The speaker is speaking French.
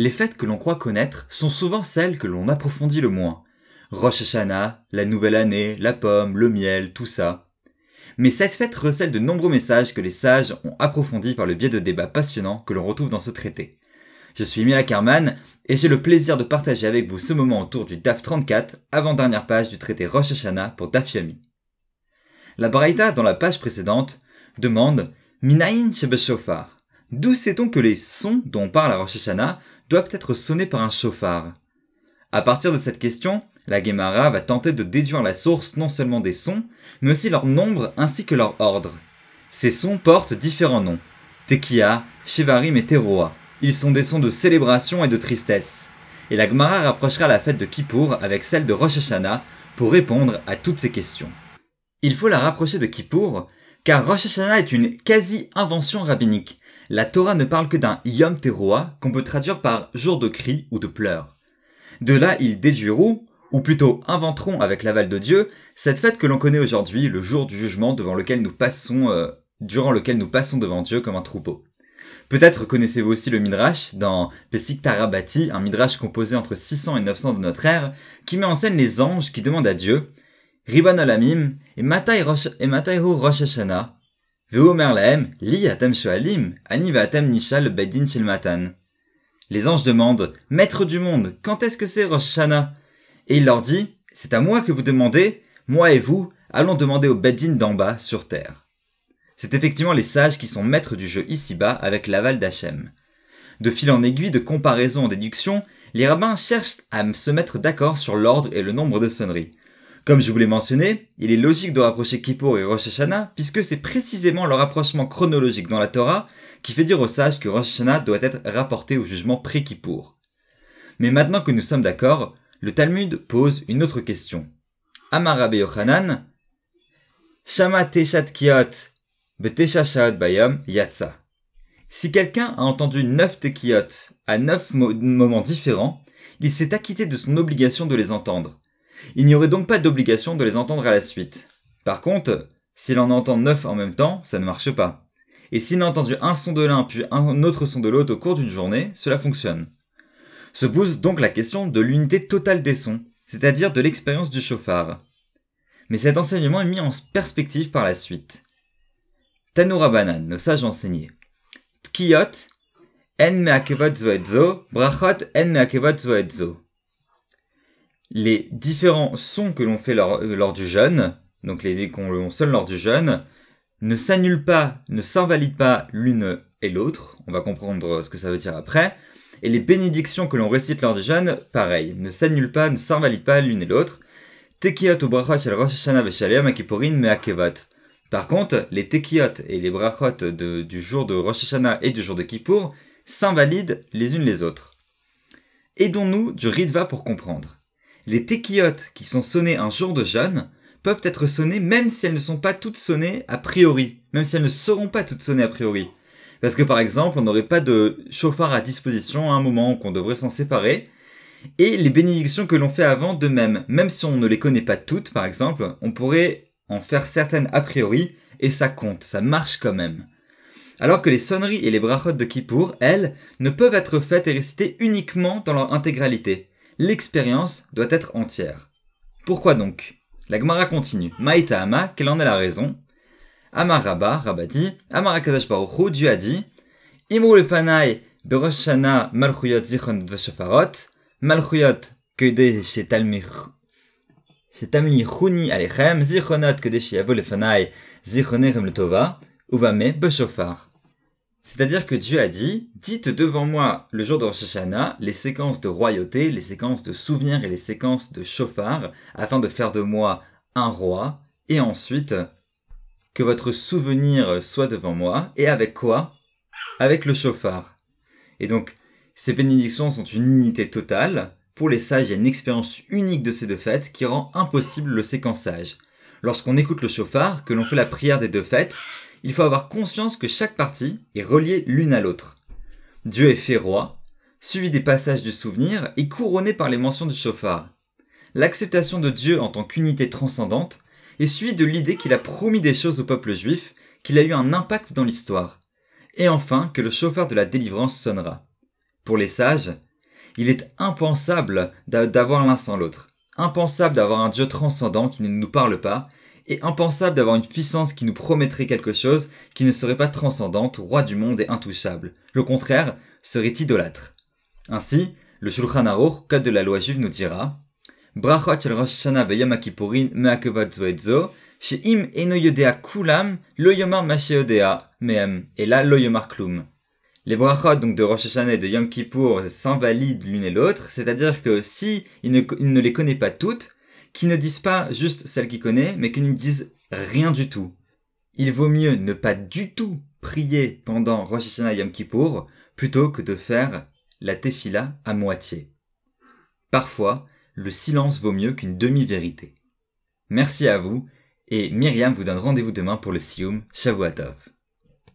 Les fêtes que l'on croit connaître sont souvent celles que l'on approfondit le moins. Rosh Hashanah, la nouvelle année, la pomme, le miel, tout ça. Mais cette fête recèle de nombreux messages que les sages ont approfondis par le biais de débats passionnants que l'on retrouve dans ce traité. Je suis Mila Kerman et j'ai le plaisir de partager avec vous ce moment autour du DAF 34, avant-dernière page du traité Rosh Hashanah pour DAF Yomi. La Braïta, dans la page précédente, demande Minaïn Shebeshofar. D'où sait-on que les sons dont on parle à Rosh Hashanah doivent être sonnés par un chauffard À partir de cette question, la Gemara va tenter de déduire la source non seulement des sons, mais aussi leur nombre ainsi que leur ordre. Ces sons portent différents noms. Tekia, Shevarim et Teroa. Ils sont des sons de célébration et de tristesse. Et la Gemara rapprochera la fête de Kippour avec celle de Rosh Hashanah pour répondre à toutes ces questions. Il faut la rapprocher de Kippour, car Rosh Hashanah est une quasi-invention rabbinique. La Torah ne parle que d'un Yom Teroa qu'on peut traduire par jour de cri ou de pleurs. De là, ils déduiront, ou plutôt inventeront avec l'aval de Dieu, cette fête que l'on connaît aujourd'hui, le jour du jugement devant lequel nous passons, euh, durant lequel nous passons devant Dieu comme un troupeau. Peut-être connaissez-vous aussi le Midrash dans Pesik Tarabati, un Midrash composé entre 600 et 900 de notre ère, qui met en scène les anges qui demandent à Dieu, Riban Alamim, et Matai Hu Rosh Hashanah, Li Atem Shoalim, Ani Nishal Bedin. Les anges demandent, Maître du monde, quand est-ce que c'est Rosh Hashanah? Et il leur dit, c'est à moi que vous demandez, moi et vous, allons demander au Bedin d'en bas, sur terre. C'est effectivement les sages qui sont maîtres du jeu ici-bas avec l'aval d'Hachem. De fil en aiguille, de comparaison en déduction, les rabbins cherchent à se mettre d'accord sur l'ordre et le nombre de sonneries. Comme je vous l'ai mentionné, il est logique de rapprocher Kippour et Rosh Hashanah puisque c'est précisément le rapprochement chronologique dans la Torah qui fait dire aux sages que Rosh Hashanah doit être rapporté au jugement pré-Kippour. Mais maintenant que nous sommes d'accord, le Talmud pose une autre question. Amar Rabbi Yochanan, Shama Teshat Kiot Bayom Yatsa. Si quelqu'un a entendu neuf tekiot à neuf moments différents, il s'est acquitté de son obligation de les entendre. Il n'y aurait donc pas d'obligation de les entendre à la suite. Par contre, s'il en entend neuf en même temps, ça ne marche pas. Et s'il a entendu un son de l'un puis un autre son de l'autre au cours d'une journée, cela fonctionne. Se pose donc la question de l'unité totale des sons, c'est-à-dire de l'expérience du chauffard. Mais cet enseignement est mis en perspective par la suite. Tanoura Banan, nos sages enseignés. Tkiyot, en zoedzo, brachot en meakevot zoedzo. Les différents sons que l'on fait lors, lors, du jeûne, donc les qu'on sonne lors du jeûne, ne s'annulent pas, ne s'invalident pas l'une et l'autre. On va comprendre ce que ça veut dire après. Et les bénédictions que l'on récite lors du jeûne, pareil, ne s'annulent pas, ne s'invalident pas l'une et l'autre. Tekiyot ou brachot shel Rosh Hashanah v'shalem akipurin meakevot. Par contre, les tekiot et les brachot du jour de Rosh et du jour de Kippour s'invalident les unes les autres. Aidons-nous du Ritva pour comprendre. Les tekiot qui sont sonnées un jour de jeûne peuvent être sonnées même si elles ne sont pas toutes sonnées a priori, même si elles ne seront pas toutes sonnées a priori. Parce que par exemple, on n'aurait pas de chauffard à disposition à un moment qu'on devrait s'en séparer, et les bénédictions que l'on fait avant de même, même si on ne les connaît pas toutes par exemple, on pourrait en faire certaines a priori, et ça compte, ça marche quand même. Alors que les sonneries et les brachot de Kippour, elles, ne peuvent être faites et récitées uniquement dans leur intégralité. L'expérience doit être entière. Pourquoi donc? La Gemara continue. Maïta Ama, quelle en est la raison? Amar Rabba, Rabba dit, Amar Akadash Baruchu, Dieu a dit, Imru lefanai beroshana malchuyot zichron veshofarot, malchuyot kede shetalmich c'est-à-dire que Dieu a dit, dites devant moi le jour de Rosh Hashanah les séquences de royauté, les séquences de souvenirs et les séquences de chauffard, afin de faire de moi un roi, et ensuite que votre souvenir soit devant moi, et avec quoi? Avec le chauffard. Et donc, ces bénédictions sont une unité totale, pour les sages, il y a une expérience unique de ces deux fêtes qui rend impossible le séquençage. Lorsqu'on écoute le chauffard, que l'on fait la prière des deux fêtes, il faut avoir conscience que chaque partie est reliée l'une à l'autre. Dieu est fait roi, suivi des passages du souvenir et couronné par les mentions du chauffard. L'acceptation de Dieu en tant qu'unité transcendante est suivie de l'idée qu'il a promis des choses au peuple juif, qu'il a eu un impact dans l'histoire, et enfin que le chauffard de la délivrance sonnera. Pour les sages, Il est impensable d'avoir l'un sans l'autre. Impensable d'avoir un Dieu transcendant qui ne nous parle pas, et impensable d'avoir une puissance qui nous promettrait quelque chose qui ne serait pas transcendante, roi du monde et intouchable. Le contraire serait idolâtre. Ainsi, le Shulchan Aruch, code de la loi juive, nous dira Brachot shel Rosh zoedzo, she'im eno yodea lo yomar me'em, et lo yomar klum. Les brachot donc de Rosh Hashanah et de Yom Kippour s'invalident l'une et l'autre, c'est-à-dire que si ne, il ne les connaît pas toutes, qu'ils ne disent pas juste celles qu'il connaît, mais qu'ils ne disent rien du tout. Il vaut mieux ne pas du tout prier pendant Rosh Hashanah Yom Kippour plutôt que de faire la tefila à moitié. Parfois, le silence vaut mieux qu'une demi-vérité. Merci à vous, et Myriam vous donne rendez-vous demain pour le Sioum Shavuatov.